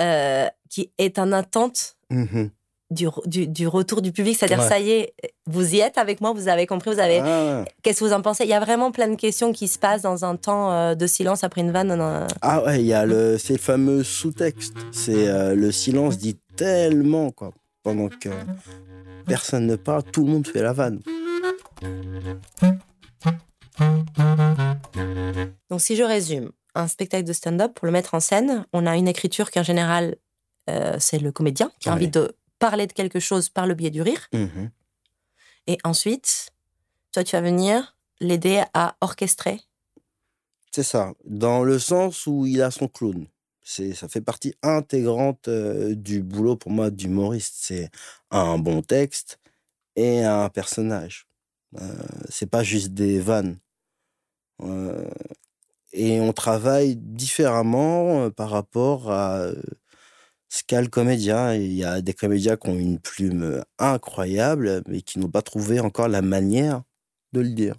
qui est en attente. Mmh du, du, retour du public, c'est-à-dire ça y est, vous y êtes avec moi, vous avez compris, vous avez. Ah qu'est-ce que vous en pensez? Il y a vraiment plein de questions qui se passent dans un temps euh, de silence après une vanne. Ah ouais, il y a le, ces fameux sous-textes. C'est euh, le silence dit tellement quoi. Pendant que personne ne parle, tout le monde fait la vanne. Donc si je résume, un spectacle de stand-up pour le mettre en scène, on a une écriture qui en général euh, c'est le comédien qui a envie de parler de quelque chose par le biais du rire. Mmh Et ensuite, toi, tu vas venir l'aider à orchestrer. C'est ça, dans le sens où il a son clown. C'est, ça fait partie intégrante euh, du boulot pour moi d'humoriste. C'est un bon texte et un personnage. Euh, c'est pas juste des vannes. Euh, et on travaille différemment euh, par rapport à ce qu'a comédien. Il y a des comédiens qui ont une plume incroyable, mais qui n'ont pas trouvé encore la manière de le dire.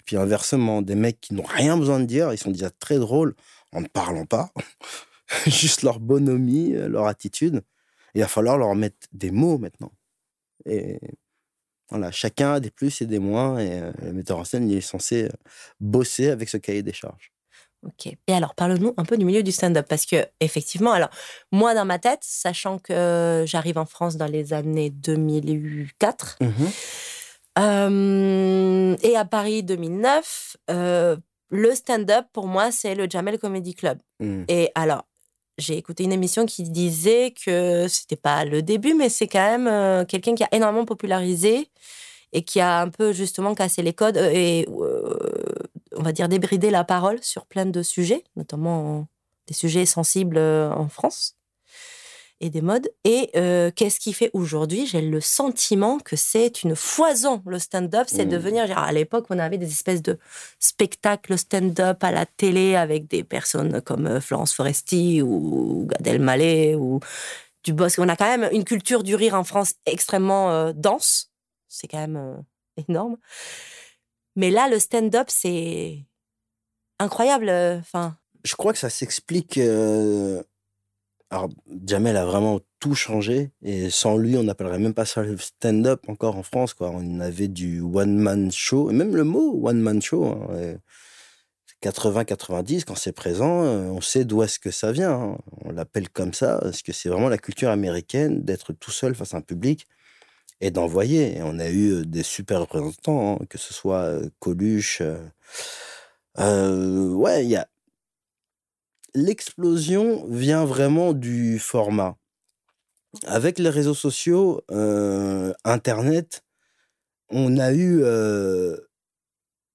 Et puis inversement, des mecs qui n'ont rien besoin de dire, ils sont déjà très drôles en ne parlant pas, juste leur bonhomie, leur attitude. Il va falloir leur mettre des mots maintenant. Et voilà, chacun a des plus et des moins, et le metteur en scène il est censé bosser avec ce cahier des charges. Ok. Et alors, parle-nous un peu du milieu du stand-up, parce que effectivement, alors moi dans ma tête, sachant que j'arrive en France dans les années 2004 mmh euh, et à Paris 2009, euh, le stand-up pour moi c'est le Jamel Comedy Club. Mmh. Et alors, j'ai écouté une émission qui disait que c'était pas le début, mais c'est quand même euh, quelqu'un qui a énormément popularisé et qui a un peu justement cassé les codes et on va dire, débrider la parole sur plein de sujets, notamment des sujets sensibles euh, en France. et des modes. Et euh, qu'est-ce qui fait aujourd'hui? J'ai le sentiment que c'est une foison, le stand-up. C'est Mmh. devenir. À l'époque, on avait des espèces de spectacles stand-up à la télé avec des personnes comme euh, Florence Foresti ou Gad Elmaleh ou du Bosque. On a quand même une culture du rire en France extrêmement euh, dense. C'est quand même euh, énorme. Mais là, le stand-up, c'est incroyable. euh, Enfin, Je crois que ça s'explique. euh, Alors, Jamel a vraiment tout changé. Et sans lui, on n'appellerait même pas ça le stand-up encore en France. Quoi. On avait du one-man show. Même le mot one-man show. hein, euh, 80-90, quand c'est présent, euh, on sait d'où est-ce que ça vient. hein. On l'appelle comme ça, parce que c'est vraiment la culture américaine d'être tout seul face à un public et d'envoyer. On a eu des super représentants, hein, que ce soit Coluche. ouais, il y a. L'explosion vient vraiment du format. Avec les réseaux sociaux, Internet, on a eu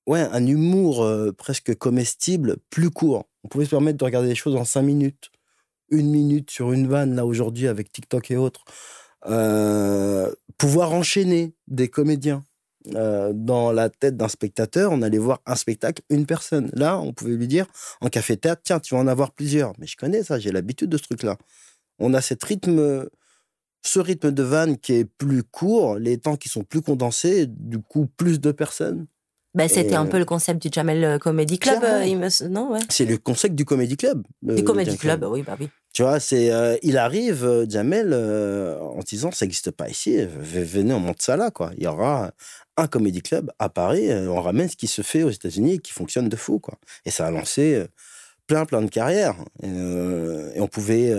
ouais, un humour presque comestible plus court. On pouvait se permettre de regarder les choses en cinq minutes, une minute sur une vanne, là aujourd'hui avec TikTok et autres. Euh, pouvoir enchaîner des comédiens. Euh, dans la tête d'un spectateur, on allait voir un spectacle, une personne. Là, on pouvait lui dire en café-théâtre, tiens, tu vas en avoir plusieurs. Mais je connais ça, j'ai l'habitude de ce truc-là. On a cette rythme, ce rythme de vanne qui est plus court, les temps qui sont plus condensés, du coup, plus de personnes. ben, c'était un euh, peu le concept du Jamel Comedy Club. Euh, il me... Non, ouais. C'est le concept du Comedy Club. Du Comedy. Club, oui, bah oui. Tu vois, c'est, euh, il arrive, euh, Jamel, euh, en disant, ça n'existe pas ici, venez, on monte ça là, quoi. Il y aura un comédie club à Paris, euh, on ramène ce qui se fait aux États-Unis et qui fonctionne de fou, quoi. Et ça a lancé plein, plein de carrières. Et, et on pouvait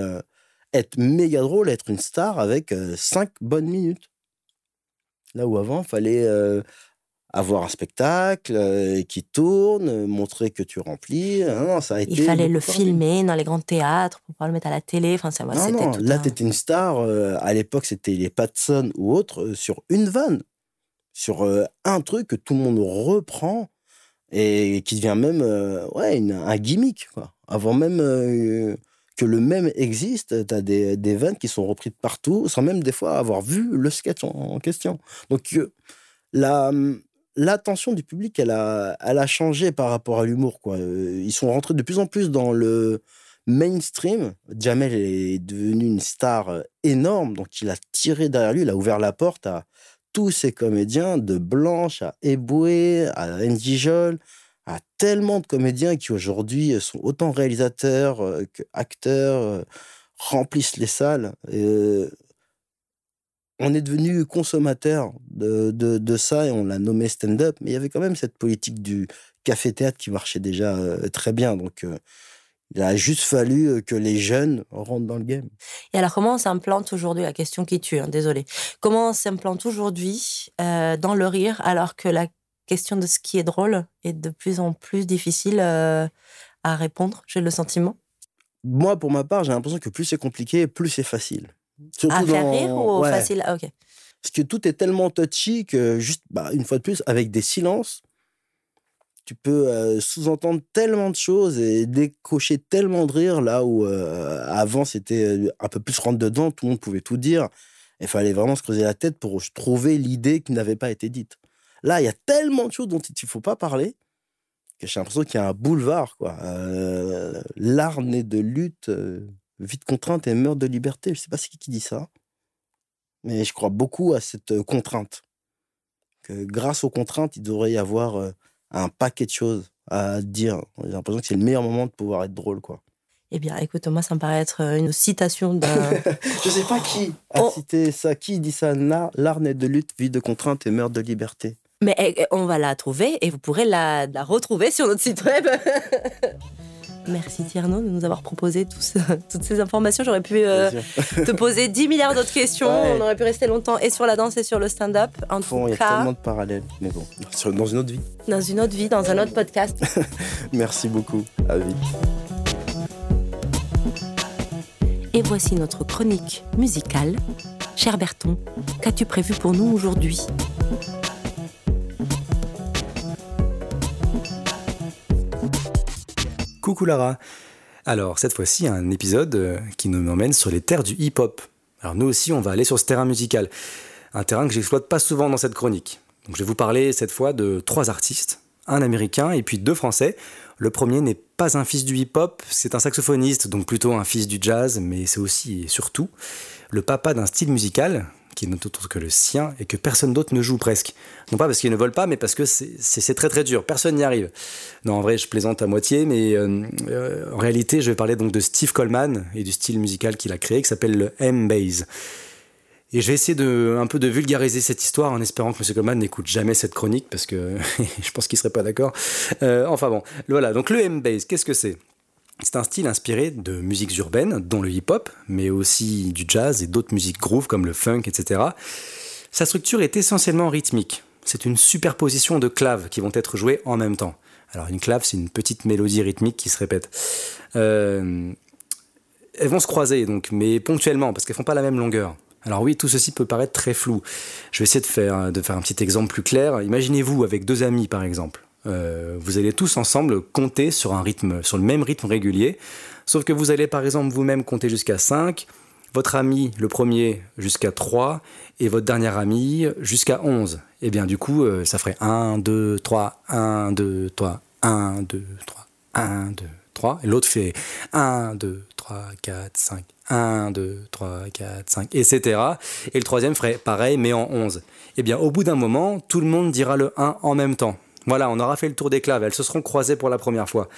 être méga drôle, être une star avec cinq bonnes minutes. Là où avant, il fallait avoir un spectacle euh, qui tourne, euh, montrer que tu remplis. Non, non, ça a été Il fallait le filmer dans les grands théâtres pour pouvoir le mettre à la télé. Enfin, ça, Non, tout là, un- tu étais une star. euh, à l'époque, c'était les Patson ou autres, euh, sur une vanne, sur un truc que tout le monde reprend et qui devient même ouais, une- un gimmick. Quoi. Avant même que le même existe, tu as des, des vannes qui sont reprises de partout, sans même des fois avoir vu le sketch en, en question. Donc, la. L'attention du public, elle a, elle a changé par rapport à l'humour. quoi. Euh, Ils sont rentrés de plus en plus dans le, mainstream. Jamel est devenu une star euh, énorme, donc il a tiré derrière lui, il a ouvert la porte à tous ces comédiens, de Blanche à Eboué, à Andy Jol, à tellement de comédiens qui aujourd'hui sont autant réalisateurs euh, que acteurs, euh, remplissent les salles. Euh, on est devenu consommateur de, de, de ça et on l'a nommé stand-up, mais il y avait quand même cette politique du café-théâtre qui marchait déjà euh, très bien. Donc, euh, il a juste fallu euh, que les jeunes rentrent dans le game. Et alors, comment on s'implante aujourd'hui? La question qui tue, hein, désolé. Comment on s'implante aujourd'hui euh, dans le rire alors que la question de ce qui est drôle est de plus en plus difficile à répondre? J'ai le sentiment? Moi, pour ma part, j'ai l'impression que plus c'est compliqué, plus c'est facile. Surtout à faire dans- rire ou ouais. facile? Ah, Ok. Parce que tout est tellement touchy que, juste, bah, une fois de plus, avec des silences, tu peux euh, sous-entendre tellement de choses et décocher tellement de rire là où euh, avant c'était euh, un peu plus rentre dedans, tout le monde pouvait tout dire. Il fallait vraiment se creuser la tête pour trouver l'idée qui n'avait pas été dite. Là, il y a tellement de choses dont il ne faut pas parler que j'ai l'impression qu'il y a un boulevard. quoi. Euh, L'art né de lutte, vie de contrainte et meurtre de liberté. Je ne sais pas c'est qui qui dit ça. Mais je crois beaucoup à cette euh, contrainte. Que grâce aux contraintes, il devrait y avoir euh, un paquet de choses à dire. J'ai l'impression que c'est le meilleur moment de pouvoir être drôle. quoi. Eh bien, écoute, moi, ça me paraît être euh, une citation d'un. Je sais pas qui a Oh. cité ça. Qui dit ça? L'art n'est de lutte, vie de contrainte et meurtre de liberté. Mais eh, eh, on va la trouver et vous pourrez la, la retrouver sur notre site web. Merci Tierno de nous avoir proposé tout toutes ces informations. J'aurais pu euh, te poser 10 milliards d'autres questions. Ouais. On aurait pu rester longtemps et sur la danse et sur le stand-up. En Bon, tout il y a tellement de parallèles. Mais bon, dans une autre vie. dans une autre vie, dans un autre podcast. Merci beaucoup. À vite. Et voici notre chronique musicale. Cher Berton, qu'as-tu prévu pour nous aujourd'hui? Coucou Lara. Alors, cette fois-ci, un épisode euh, qui nous emmène sur les terres du hip-hop. Alors, nous aussi, on va aller sur ce terrain musical. Un terrain que j'exploite pas souvent dans cette chronique. Donc, je vais vous parler cette fois de trois artistes, un américain et puis deux français. Le premier n'est pas un fils du hip-hop, c'est un saxophoniste, donc plutôt un fils du jazz, mais c'est aussi et surtout le papa d'un style musical qui n'est autre que le sien et que personne d'autre ne joue presque. Non pas parce qu'il ne vole pas, mais parce que c'est très très dur, personne n'y arrive. Non, en vrai, je plaisante à moitié, mais euh, euh, en réalité, je vais parler donc de Steve Coleman et du style musical qu'il a créé, qui s'appelle le M-Bass. Et je vais essayer de, un peu de vulgariser cette histoire en espérant que M. Coleman n'écoute jamais cette chronique, parce que je pense qu'il serait pas d'accord. Euh, enfin bon, voilà, donc le M-Bass, qu'est-ce que c'est? C'est un style inspiré de musiques urbaines, dont le hip-hop, mais aussi du jazz et d'autres musiques groove comme le funk, etc. Sa structure est essentiellement rythmique. C'est une superposition de claves qui vont être jouées en même temps. Alors une clave, c'est une petite mélodie rythmique qui se répète. Euh, elles vont se croiser, donc, mais ponctuellement, parce qu'elles font pas la même longueur. Alors oui, tout ceci peut paraître très flou. Je vais essayer de faire, de faire un petit exemple plus clair. Imaginez-vous avec deux amis, par exemple. Euh, vous allez tous ensemble compter sur un rythme, sur le même rythme régulier. Sauf que vous allez par exemple vous-même compter jusqu'à 5, votre ami le premier jusqu'à 3 et votre dernier ami jusqu'à 11. Et eh bien du coup, euh, ça ferait 1, 2, 3, 1, 2, 3, 1, 2, 3, 1, 2, 3. Et l'autre fait 1, 2, 3, 4, 5, 1, 2, 3, 4, 5, etc. Et le troisième ferait pareil, mais en 11. Et eh bien au bout d'un moment, tout le monde dira le 1 en même temps. Voilà, on aura fait le tour des claves, elles se seront croisées pour la première fois.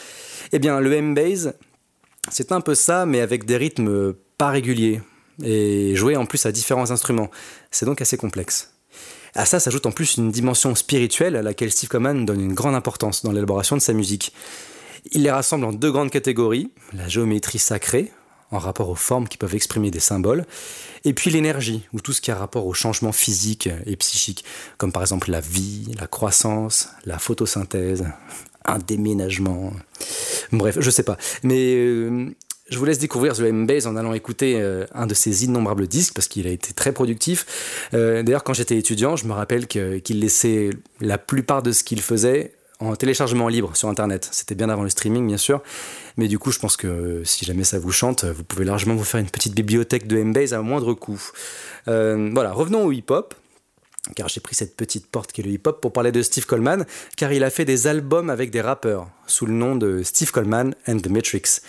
Eh bien, le M-Bass, c'est un peu ça, mais avec des rythmes pas réguliers, et joué en plus à différents instruments. C'est donc assez complexe. À ça s'ajoute en plus une dimension spirituelle à laquelle Steve Coleman donne une grande importance dans l'élaboration de sa musique. Il les rassemble en deux grandes catégories, la géométrie sacrée, en rapport aux formes qui peuvent exprimer des symboles, et puis l'énergie, ou tout ce qui a rapport aux changements physiques et psychiques, comme par exemple la vie, la croissance, la photosynthèse, un déménagement. Bref, je sais pas. Mais euh, je vous laisse découvrir The M-Base en allant écouter euh, un de ses innombrables disques parce qu'il a été très productif. Euh, d'ailleurs, quand j'étais étudiant, je me rappelle qu'il laissait la plupart de ce qu'il faisait en téléchargement libre sur Internet. C'était bien avant le streaming, bien sûr. Mais du coup, je pense que si jamais ça vous chante, vous pouvez largement vous faire une petite bibliothèque de M-Base à moindre coût. Euh, voilà, revenons au hip-hop car j'ai pris cette petite porte qui est le hip-hop pour parler de Steve Coleman, car il a fait des albums avec des rappeurs sous le nom de Steve Coleman and the Matrix.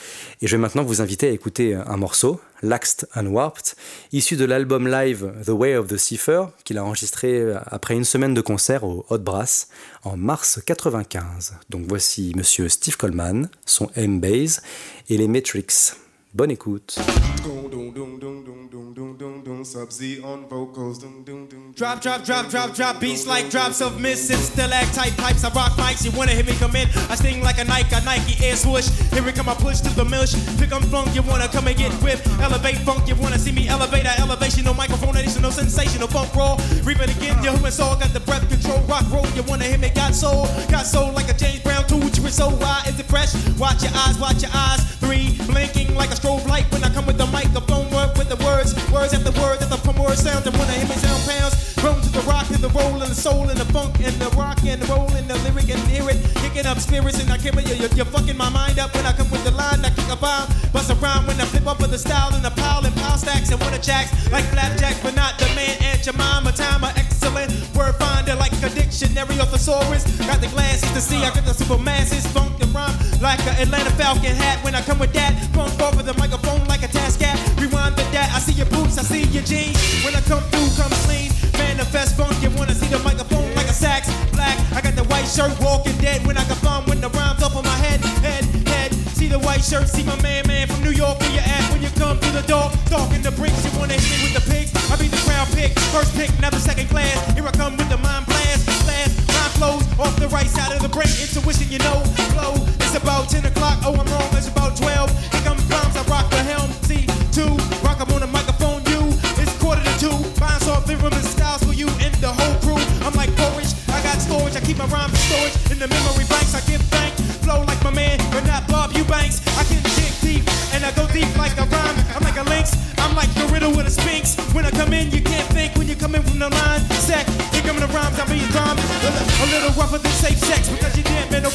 Et je vais maintenant vous inviter à écouter un morceau, Laxed and Warped, issu de l'album live The Way of the Cipher, qu'il a enregistré après une semaine de concert au Hot Brass en mars 95. Donc voici monsieur Steve Coleman, son M-Base et les Matrix. Bonne écoute. Sub-Z on vocals. doom doom doom Drop, drop, drop, drop, drop beats like drops of mist and still act stalactite pipes. I rock mics. You wanna hear me come in? I sting like a Nike, a Nike air swoosh. Here we come, I push to the mush. Pick up funk, you wanna come and get whipped. Elevate funk, you wanna see me elevate. I elevation, no microphone, additional sensational funk raw. Reap it again, your human soul got the breath control. Rock roll, you wanna hear me? Got soul, got soul like a James Brown tool. You so why is fresh? Watch your eyes, watch your eyes. Three blinking like a strobe light when I come with the microphone. Work with the words, words after words word that the word sound and when I hear sound pounds. Grown to the rock and the roll and the soul and the funk and the rock and the roll and the lyric and hear it. Kicking up spirits and I can't you, you're, you're fucking my mind up when I come with the line. I kick a bomb, bust a rhyme when I flip up with the style and the pile and pile stacks and winner jacks like flapjacks, but not the man and your mama. Time of excellent word finder like a dictionary of thesaurus. Got the glasses to see, I got the super masses, funk and rhyme like an Atlanta Falcon hat. When I come with that, funk over the microphone like a task cat. The dat, I see your boots, I see your jeans. When I come through, come clean. Manifest funk, you wanna see the microphone like a sax. Black, I got the white shirt, walking dead. When I can find when the rhymes up on my head, head, head. See the white shirt, see my man, man from New York. Where you at when you come through the door? Talking the bricks, you wanna hit me with the pigs? I be the crown pick, first pick, never second class. Here I come with the mind blast, blast. Mind flows off the right side of the brain. Intuition, you know, flow. It's about 10 o'clock. Oh, I'm wrong. It's about 12. Here come bombs, I rock the helm. See, up on the microphone. You, it's quarter to two. Off the rhythm styles for you and the whole crew. I'm like porridge. I got storage. I keep my rhymes in storage in the memory banks. I give thank, flow like my man, but not Bob Eubanks. I can dig deep and I go deep like a rhyme. I'm like a lynx. I'm like the riddle with a sphinx. When I come in, you can't think. When you come in from the line. Here coming the rhymes. I be a, a little rougher than safe sex because you didn't man no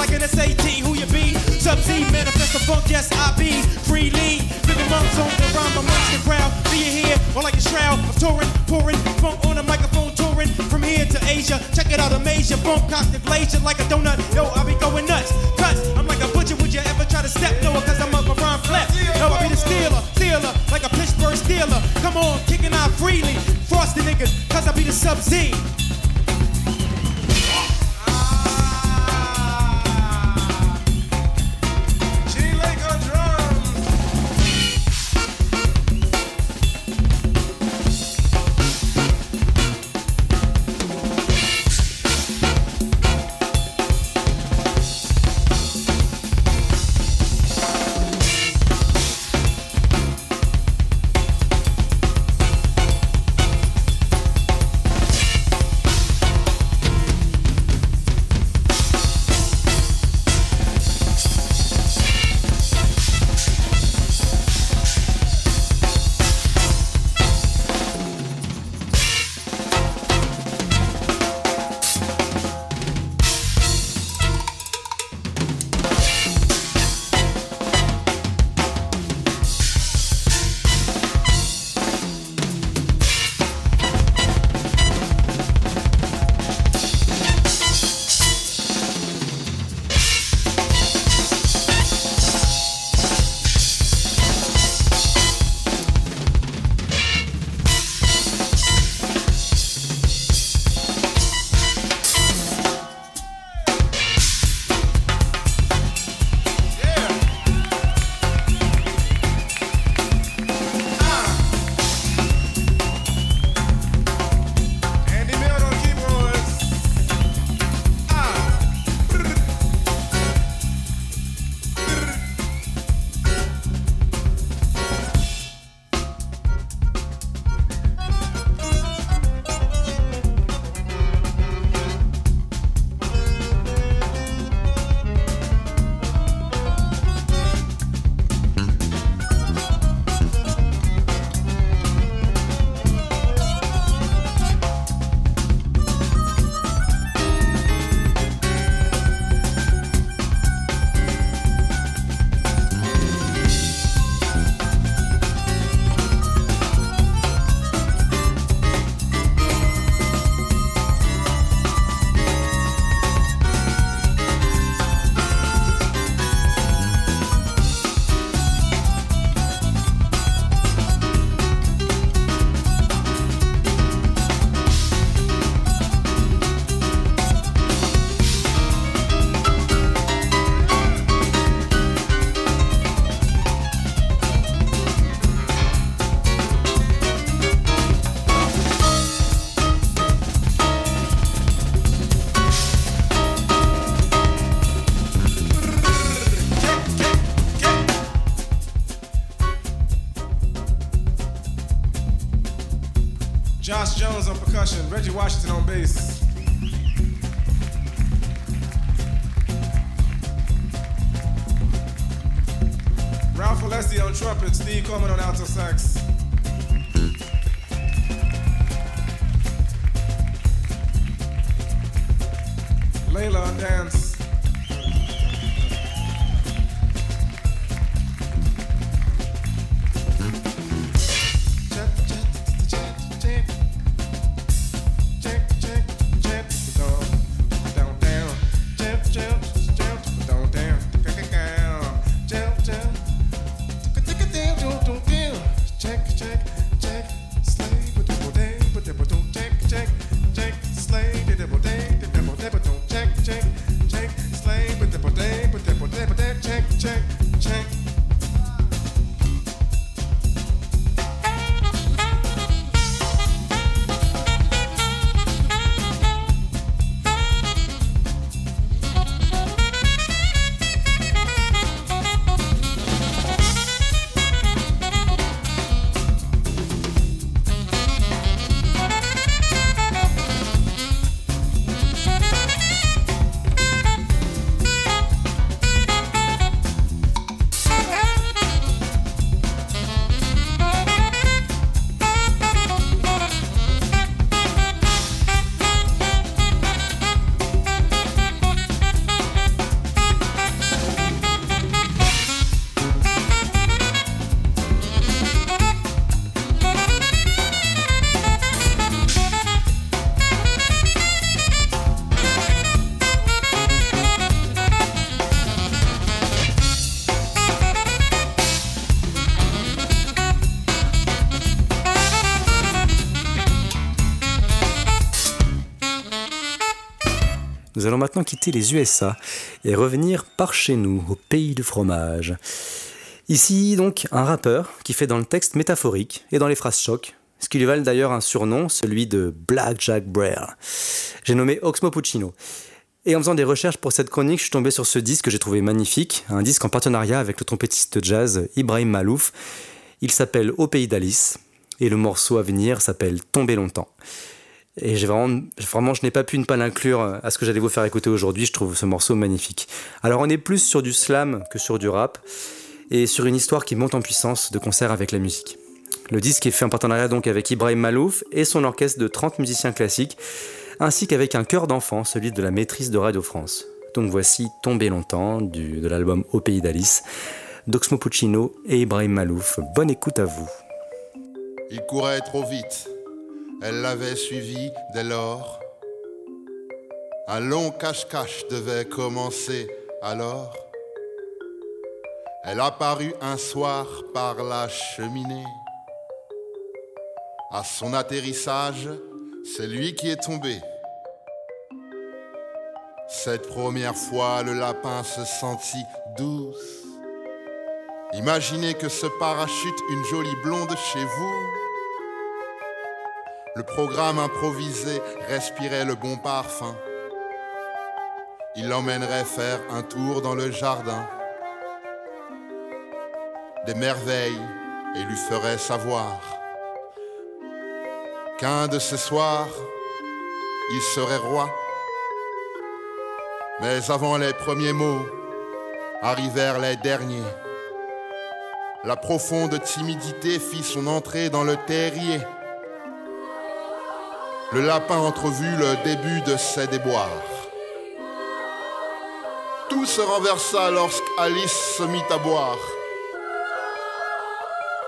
like an SAT, who you be? Sub Z, manifest the funk, yes, I be. Freely, living monks on the rhyme amongst the crowd. Be you here, or like a shroud. I'm touring, pouring, funk on the microphone, touring from here to Asia. Check it out, I'm Asia, funk cocked glacier like a donut. Yo, I be going nuts. Cuts, I'm like a butcher, would you ever try to step? No, cause I'm up a rhyme flat. No, I be the stealer, stealer, like a Pittsburgh stealer. Come on, kicking out freely. Frosty niggas, cause I be the sub Z. Josh Jones on percussion, Reggie Washington on bass. Ralph Alessi on trumpet, Steve Coleman on alto sax. Layla on dance. Nous allons maintenant quitter les USA et revenir par chez nous, au pays du fromage. Ici, donc, un rappeur qui fait dans le texte métaphorique et dans les phrases choc, ce qui lui valent d'ailleurs un surnom, celui de Black Jack Brer. J'ai nommé Oxmo Puccino. Et en faisant des recherches pour cette chronique, je suis tombé sur ce disque que j'ai trouvé magnifique, un disque en partenariat avec le trompettiste jazz Ibrahim Malouf. Il s'appelle Au pays d'Alice, et le morceau à venir s'appelle Tomber longtemps. Et vraiment, vraiment, je n'ai pas pu ne pas l'inclure à ce que j'allais vous faire écouter aujourd'hui. Je trouve ce morceau magnifique. Alors, on est plus sur du slam que sur du rap et sur une histoire qui monte en puissance de concert avec la musique. Le disque est fait en partenariat donc avec Ibrahim Malouf et son orchestre de 30 musiciens classiques, ainsi qu'avec un chœur d'enfant, celui de la maîtrise de Radio France. Donc voici Tomber longtemps de l'album Au pays d'Alice, d'Oxmo Puccino et Ibrahim Malouf. Bonne écoute à vous. Il courait trop vite, elle l'avait suivi dès lors. Un long cache-cache devait commencer alors. Elle apparut un soir par la cheminée. À son atterrissage, c'est lui qui est tombé. Cette première fois, le lapin se sentit douce. Imaginez que ce parachute une jolie blonde chez vous. Le programme improvisé respirait le bon parfum. Il l'emmènerait faire un tour dans le jardin des merveilles et lui ferait savoir qu'un de ces soirs, il serait roi. Mais avant les premiers mots, arrivèrent les derniers. La profonde timidité fit son entrée dans le terrier. Le lapin entrevut le début de ses déboires. Tout se renversa lorsqu'Alice se mit à boire.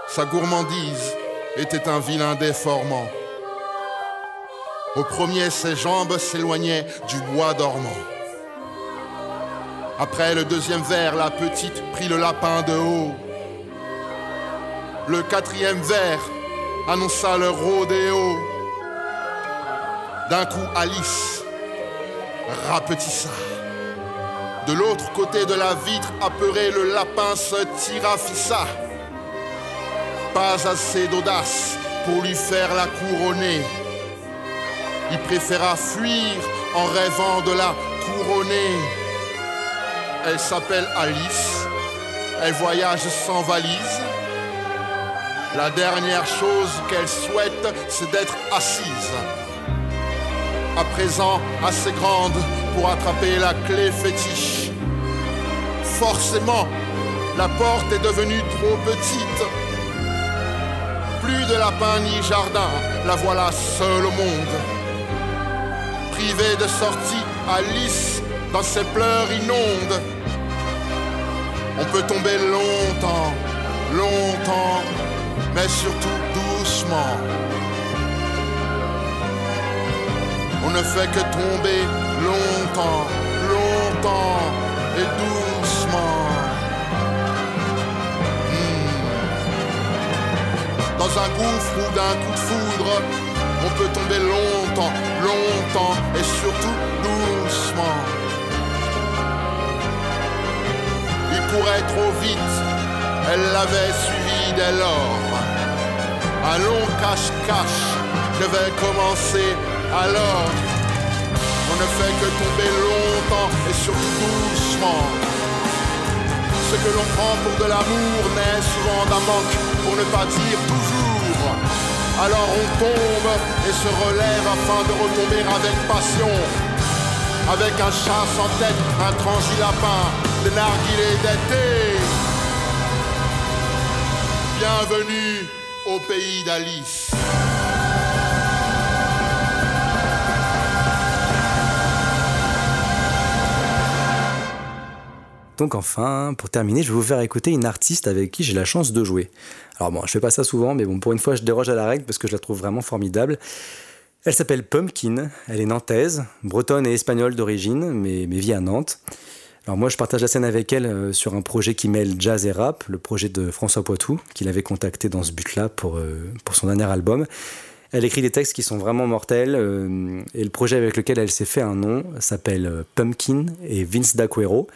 Sa gourmandise était un vilain déformant. Au premier, ses jambes s'éloignaient du bois dormant. Après le deuxième verre, la petite prit le lapin de haut. Le quatrième verre annonça le rodéo. D'un coup, Alice rapetissa. De l'autre côté de la vitre, apeuré, le lapin se tirafissa pas assez d'audace pour lui faire la couronner. Il préféra fuir en rêvant de la couronner. Elle s'appelle Alice. Elle voyage sans valise. La dernière chose qu'elle souhaite, c'est d'être assise. À présent, assez grande pour attraper la clé fétiche. Forcément, la porte est devenue trop petite plus de lapin ni jardin, la voilà seule au monde. Privée de sortie, Alice, dans ses pleurs inondes. On peut tomber longtemps, longtemps, mais surtout doucement. On ne fait que tomber longtemps, longtemps et doucement. dans un gouffre ou d'un coup de foudre. On peut tomber longtemps, longtemps et surtout doucement. Il courait trop vite, elle l'avait suivi dès lors. Un long cache-cache devait commencer alors. On ne fait que tomber longtemps et surtout doucement. Ce que l'on prend pour de l'amour naît souvent d'un manque, pour ne pas dire toujours. Alors on tombe et se relève afin de retomber avec passion. Avec un chat sans tête, un lapin, des narguilés d'été. Bienvenue au pays d'Alice. Donc enfin, pour terminer, je vais vous faire écouter une artiste avec qui j'ai la chance de jouer. Alors bon, je fais pas ça souvent, mais bon, pour une fois, je déroge à la règle parce que je la trouve vraiment formidable. Elle s'appelle Pumpkin, elle est nantaise, bretonne et espagnole d'origine, mais, mais vit à Nantes. Alors moi, je partage la scène avec elle euh, sur un projet qui mêle jazz et rap, le projet de François Poitou, qu'il avait contacté dans ce but-là pour, euh, pour son dernier album. Elle écrit des textes qui sont vraiment mortels euh, et le projet avec lequel elle s'est fait un nom s'appelle Pumpkin et Vince D'Aquero.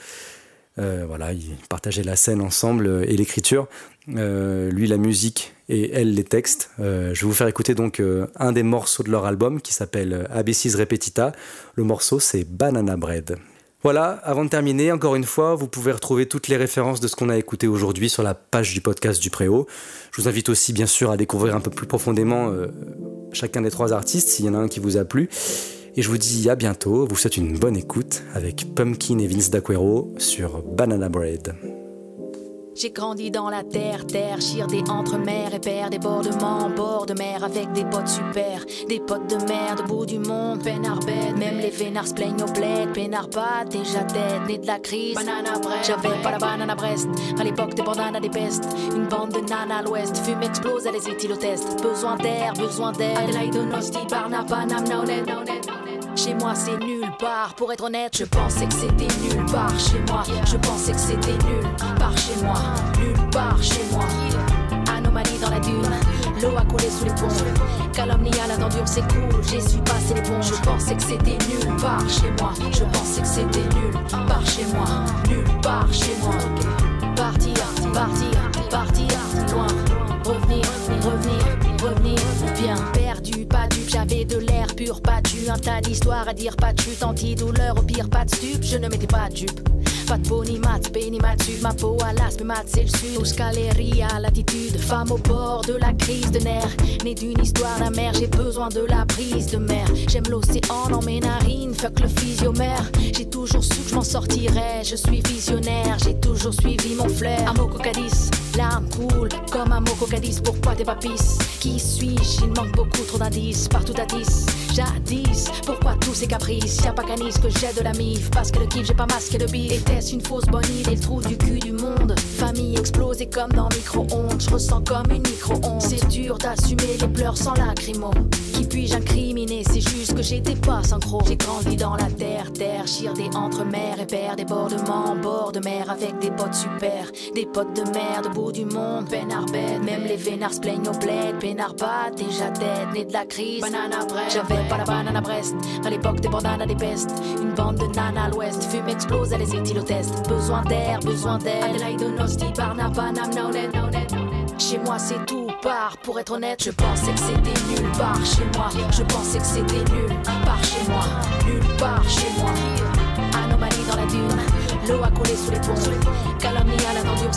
Euh, voilà, ils partageaient la scène ensemble et l'écriture. lui la musique et elle les textes. je vais vous faire écouter donc un des morceaux de leur album qui s'appelle ABC's Repetita. Le morceau c'est Banana Bread. Voilà, avant de terminer, encore une fois, vous pouvez retrouver toutes les références de ce qu'on a écouté aujourd'hui sur la page du podcast du Préau. Je vous invite aussi, bien sûr, à découvrir un peu plus profondément euh, chacun des trois artistes, s'il y en a un qui vous a plu. Et je vous dis à bientôt, vous souhaite une bonne écoute avec Pumpkin et Vince D'Aquero sur Banana Bread. J'ai grandi dans la terre, terre, des entre mer et père, débordements, bord de mer avec des potes super, des potes de mer, au bout du monde, peinard bête, même les vénards se plaignent au bled, peinard pas, déjà tête, né de la crise, j'avais pas la banane à Brest, à l'époque des bandanes à des pestes, une bande de nanas à l'ouest, fume explose, les éthylotestes, besoin d'air, besoin d'air, Adelaide, Nosti, Barnaba, Nam, chez moi c'est nulle part, pour être honnête, je pensais que c'était nulle part chez moi. Je pensais que c'était nulle part chez moi, nulle part chez moi. Anomalie dans la dune, l'eau a coulé sous les ponts. Calomnie à la c'est cool, j'ai su passer les ponts. Je pensais que c'était nulle part chez moi. Je pensais que c'était nulle part chez moi, nulle part chez moi. Partir, partir, partir, loin, revenir, revenir, revenir, bien perdu, pas du, j'avais de l'air pur, pas un tas d'histoires à dire, pas de chute, anti-douleur, au pire pas de stup, je ne m'étais pas dupe. Pas de peau ni mat, ni mat ma peau à l'aspe, mat c'est le sud. à l'attitude, femme au bord de la crise de nerfs. Né d'une histoire d'amère, j'ai besoin de la prise de mer. J'aime l'océan dans mes narines, fuck le physiomère. J'ai toujours su que je m'en sortirais, je suis visionnaire, j'ai toujours suivi mon flair. Amoko Cadiz, l'âme coule comme un Moko Cadiz, pourquoi t'es pas pisse? Qui suis-je? Il manque beaucoup trop d'indices, partout à 10. Jadis, pourquoi tous ces caprices? Y'a pas canis que j'ai de la mif, parce que le kiff j'ai pas masqué de bif. Était-ce une fausse bonne idée, le trou du cul du monde Famille explosée comme dans micro-ondes, je ressens comme une micro-onde. C'est dur d'assumer les pleurs sans lacrymo. Qui puis-je incriminer? C'est juste que j'étais pas synchro. J'ai grandi dans la terre, terre, des entre mer et père, débordements, bord de mer avec des potes super, des potes de mer, au bout du monde, peinard bête. Même les vénards se plaignent au bled, peinard pas, déjà tête, né de la crise. Banana bread, j'avais pas la banane à Brest, à l'époque des bandanes à des pestes. Une bande de nanas à l'ouest, fume explose, les éthylotestes. Besoin d'air, besoin d'air. Adelaide, Nosti, Barnaba, Nam, Chez moi c'est tout part, pour être honnête, je pensais que c'était nulle part chez moi. Je pensais que c'était nulle part chez moi, nulle part chez moi. Anomalie dans la dune, l'eau a coulé sous les ponts. Calomnie à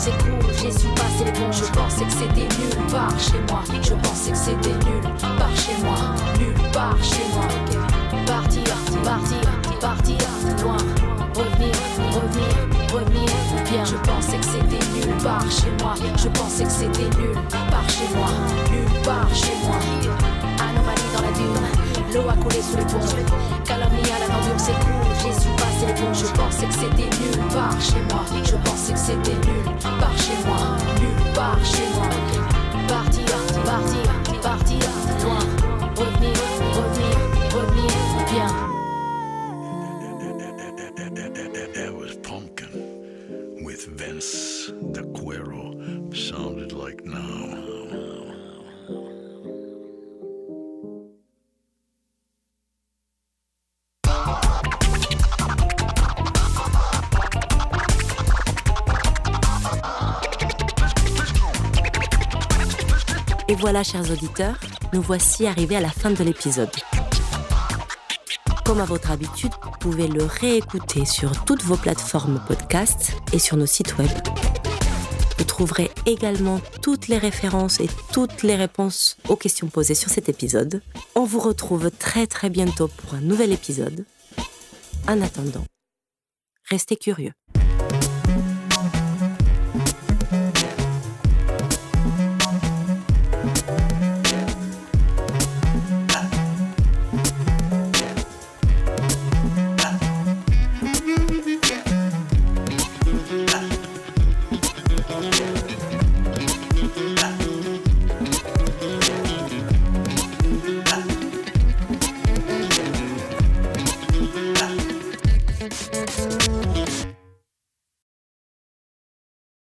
cool, j'ai su passer les ponts. Je pensais que c'était nulle part chez moi. Je pensais que c'était nulle part chez moi, nulle part chez moi. Partir, partir, partir, loin, revenir, revenir, revenir. Je pensais que c'était nulle part chez moi. Je pensais que c'était nulle part chez moi, nulle part chez moi. Anomalie dans la dune, l'eau a coulé sous les ponts. Je pensais que c'était nulle part chez moi. Je pensais que c'était nulle part chez moi, nulle part chez moi. Partir, partir, partir, voilà, chers auditeurs, nous voici arrivés à la fin de l'épisode. Comme à votre habitude, vous pouvez le réécouter sur toutes vos plateformes podcast et sur nos sites web. Vous trouverez également toutes les références et toutes les réponses aux questions posées sur cet épisode. On vous retrouve très très bientôt pour un nouvel épisode. En attendant, restez curieux.